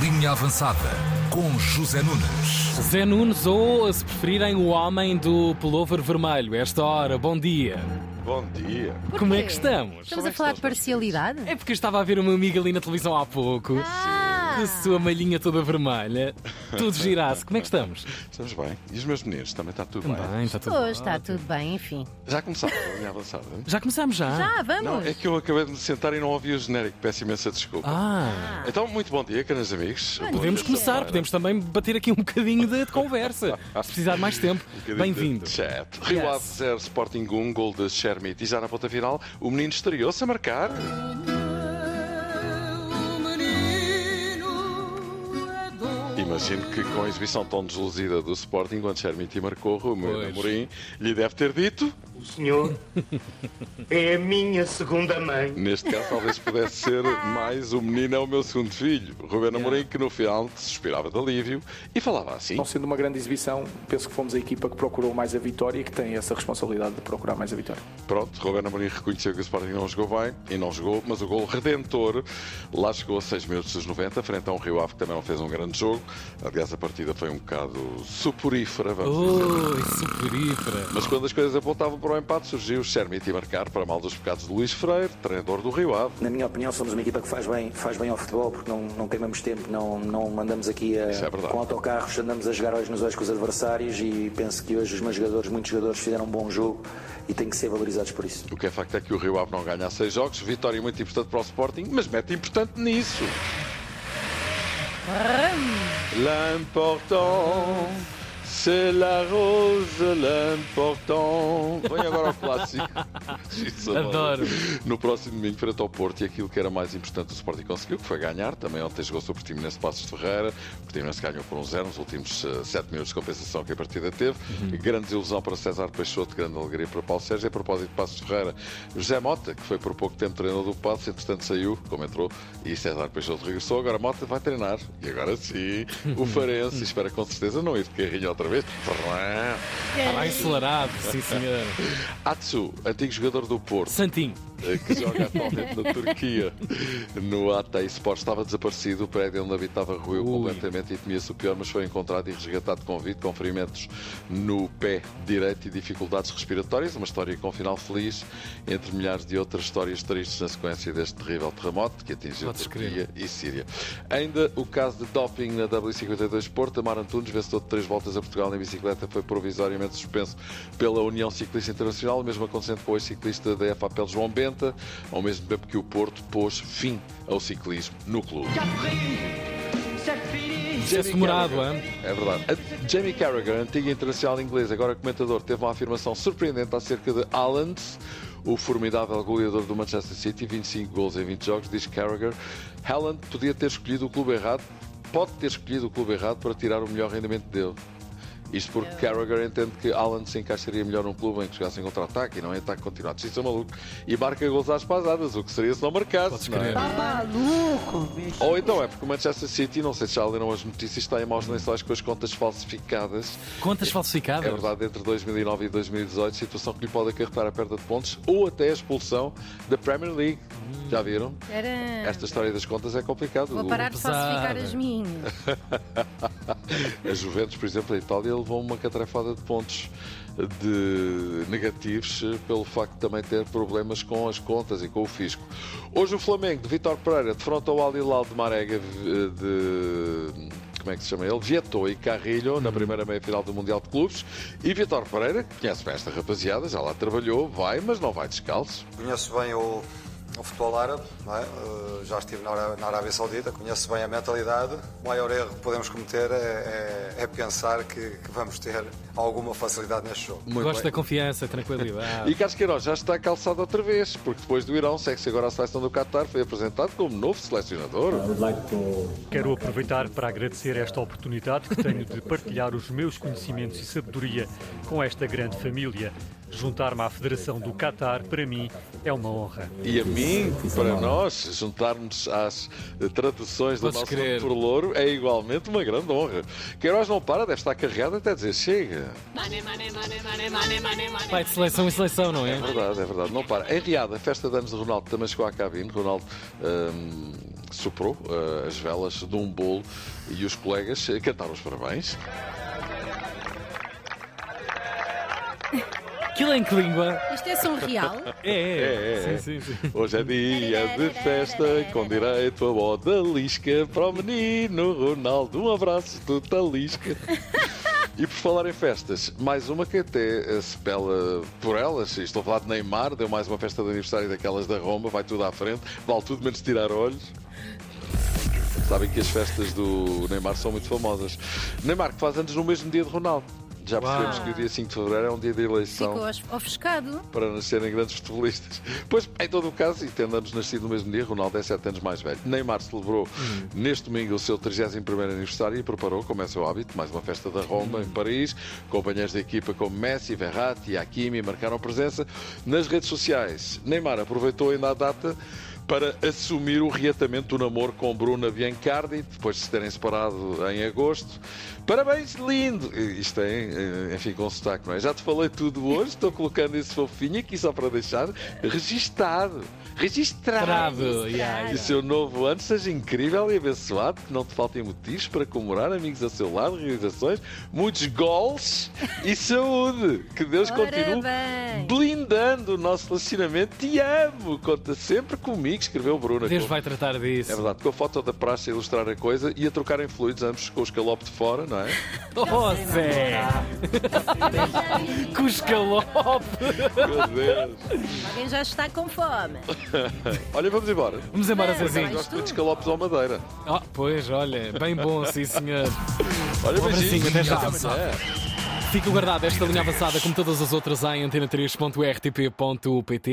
Linha Avançada com José Nunes. Zé Nunes ou, se preferirem, o homem do pullover vermelho. Esta hora, bom dia. Bom dia. Como é que estamos? Estamos a falar de parcialidade? É porque eu estava a ver uma amiga ali na televisão há pouco. Ah! De sua malhinha toda vermelha. Tudo girasse. Como é que estamos? Estamos bem. E os meus meninos também está tudo bem. Bem, está tudo Hoje está ótimo. tudo bem, enfim. Já começaram a linha avançada? Já começamos já? Já, vamos! Não, é que eu acabei de me sentar e não ouvi o genérico. Peço imensa desculpa. Ah, Então, muito bom dia, caros amigos. Bom podemos dia. começar. Podemos também bater aqui um bocadinho de, de conversa. Se precisar de mais tempo. Um Bem-vindo. Chat. Rio Yes. Ave 0, Sporting 1, gol de Shermit. E já na ponta final, o menino estreou-se a marcar. Imagino que com a exibição tão desluzida do Sporting, quando Shermit marcou, o meu Pois. Amorim lhe deve ter dito O senhor é a minha segunda mãe. Neste caso, talvez pudesse ser mais o menino é o meu segundo filho. Ruben Amorim, que no final suspirava de alívio e falava assim. Não sendo uma grande exibição, penso que fomos a equipa que procurou mais a vitória e que tem essa responsabilidade de procurar mais a vitória. Pronto, Ruben Amorim reconheceu que o Sporting não jogou bem e não jogou, mas o gol redentor lá chegou a 6 minutos dos 90, frente a um Rio Ave que também não fez um grande jogo. Aliás, a partida foi um bocado suporífera, vamos dizer. Oi, superífera. Mas quando as coisas apontavam para o empate, surgiu o Shermit a marcar para mal dos pecados de Luís Freire, treinador do Rio Ave. Na minha opinião, somos uma equipa que faz bem, faz bem ao futebol porque não, não queimamos tempo, não, não andamos aqui a- é com autocarros, andamos a jogar olhos nos olhos com os adversários e penso que hoje os meus jogadores, muitos jogadores, fizeram um bom jogo e têm que ser valorizados por isso. O que é facto é que o Rio Ave não ganha há seis jogos, vitória muito importante para o Sporting, mas mete importante nisso. L'important, c'est la rose, l'important. Adoro. No próximo domingo, frente ao Porto, e aquilo que era mais importante o Sporting conseguiu, que foi ganhar. Também ontem jogou sobre o Portimonense Passos de Ferreira. O Portimonense ganhou por um zero nos últimos eh, sete minutos de compensação que a partida teve. Grande desilusão para César Peixoto, grande alegria para Paulo Sérgio. E a propósito de Passos de Ferreira, José Mota, que foi por pouco tempo treinador do Passos, entretanto saiu, como entrou, e César Peixoto regressou. Agora Mota vai treinar. E agora sim, o Farense. Espera com certeza não ir de carrinho outra vez. Está bem acelerado, sim senhor. Atsu, antigo jogador do Porto. Santinho. eh, que joga atualmente na Turquia. No Atay Sport estava desaparecido, o prédio onde habitava ruiu Ui. completamente e temia-se o pior, mas foi encontrado e resgatado com vida, com ferimentos no pé direito e dificuldades respiratórias. Uma história com final feliz, entre milhares de outras histórias tristes na sequência deste terrível terremoto que atingiu Podes Turquia e Síria. Ainda o caso de doping na W52 Porto, Amar Antunes, vencedor de três voltas a Portugal na bicicleta, foi provisoriamente suspenso pela União Ciclista Internacional, o mesmo acontecendo com o da FAPEL João Benta, ao mesmo tempo que o Porto pôs fim ao ciclismo no clube. Carragher. hein? É verdade. A Jamie Carragher, antiga internacional inglês, agora comentador, teve uma afirmação surpreendente acerca de Haaland, o formidável goleador do Manchester City, 25 gols em 20 jogos, diz Carragher. Haaland podia ter escolhido o clube errado, pode ter escolhido o clube errado para tirar o melhor rendimento dele. Isto porque Carragher entende que Haaland se encaixaria melhor num clube em que jogasse em contra-ataque e não em ataque continuado. Isto é maluco. E marca gols às pasadas, o que seria se não marcasse. Não é? crer. Ou então é porque o Manchester City, não sei se já leram as notícias, está em maus lençóis com as contas falsificadas. Contas falsificadas? É verdade, entre 2009 e 2018, situação que lhe pode acarretar a perda de pontos ou até a expulsão da Premier League. Já viram? Era... Esta história das contas é complicado. Vou parar de falsificar as minhas. A Juventus, por exemplo, a Itália levou uma catrefada de pontos de negativos eh, pelo facto de também ter problemas com as contas e com o fisco. Hoje o Flamengo de Vitor Pereira defronta o Al Hilal de Marega eh, de como é que se chama ele? Vieto e Carrilho na primeira meia-final do Mundial de Clubes e Vitor Pereira, que conhece bem esta rapaziada, já lá trabalhou, vai, mas não vai descalço. Conheço bem o, o futebol árabe, não é? Uh, já estive na Arábia Saudita, conheço bem a mentalidade. O maior erro que podemos cometer é, é- é pensar que, que vamos ter alguma facilidade neste jogo. Muito Gosto bem. da confiança, tranquilidade. E Carlos Queiroz já está calçado outra vez, porque depois do Irão segue-se agora a seleção do Qatar, foi apresentado como novo selecionador. Quero aproveitar para agradecer esta oportunidade que tenho de partilhar os meus conhecimentos e sabedoria com esta grande família. Juntar-me à Federação do Qatar, para mim, é uma honra. E a mim, para nós, juntarmos às traduções do Podes nosso crer. por louro é igualmente uma grande honra. Queiroz não para, deve estar carregado até dizer chega. Vai de seleção em seleção, não é? É verdade, é verdade, não para. Em Riada, a festa de anos de Ronaldo também chegou à cabine. Ronaldo hum, soprou eh, as velas de um bolo e os colegas cantaram os parabéns. É em que língua? Isto é som real? É, é. É, é. Sim, sim, sim. Hoje é dia de festa, com direito a odalisca para o menino Ronaldo. Um abraço do Talisca. E por falar em festas, mais uma que até se pela por elas. Estou a falar de Neymar, deu mais uma festa de aniversário daquelas da Roma, vai tudo à frente, vale tudo menos tirar olhos. Sabem que as festas do Neymar são muito famosas. Neymar, que faz anos no mesmo dia de Ronaldo. Já percebemos Uau. que o dia 5 de fevereiro é um dia de eleição Ficou ofuscado. para nascerem grandes futebolistas. Pois, em todo o caso, e tendo ambos nascido no mesmo dia, Ronaldo é 7 anos mais velho. Neymar celebrou neste domingo o seu 31 aniversário e preparou, como é seu hábito, mais uma festa da Roma em Paris. Companheiros da equipa como Messi, Verratti e Hakimi marcaram presença nas redes sociais. Neymar aproveitou ainda a data para assumir o reatamento do namoro com Bruna Biancardi, depois de se terem separado em agosto. Parabéns, lindo! Isto é, enfim, com sotaque, não é? Já te falei tudo hoje, estou colocando esse fofinho aqui só para deixar registado. Registrado! Trado. Yeah, Que o seu novo ano seja incrível e abençoado, que não te faltem motivos para comemorar, amigos ao seu lado, realizações, muitos gols e saúde. Que Deus Ora continue bem. blindando o nosso relacionamento. Te amo! Conta sempre comigo, escreveu Bruna. Deus Com- vai tratar É disso. verdade, com a foto da praxe a ilustrar a coisa e a trocarem fluidos, ambos com o escalope de fora, não é? Oh, Zé! Escalope! Meu Deus! Alguém já está com fome. Olha, vamos embora. Vamos embora. Zezinho. Gosto muito de escalopes ao madeira. Ah, pois, olha, bem bom, sim, senhor. Olha, Um beijinhos. até já. Fica guardada esta linha avançada, como todas as outras, em antena3.rtp.pt.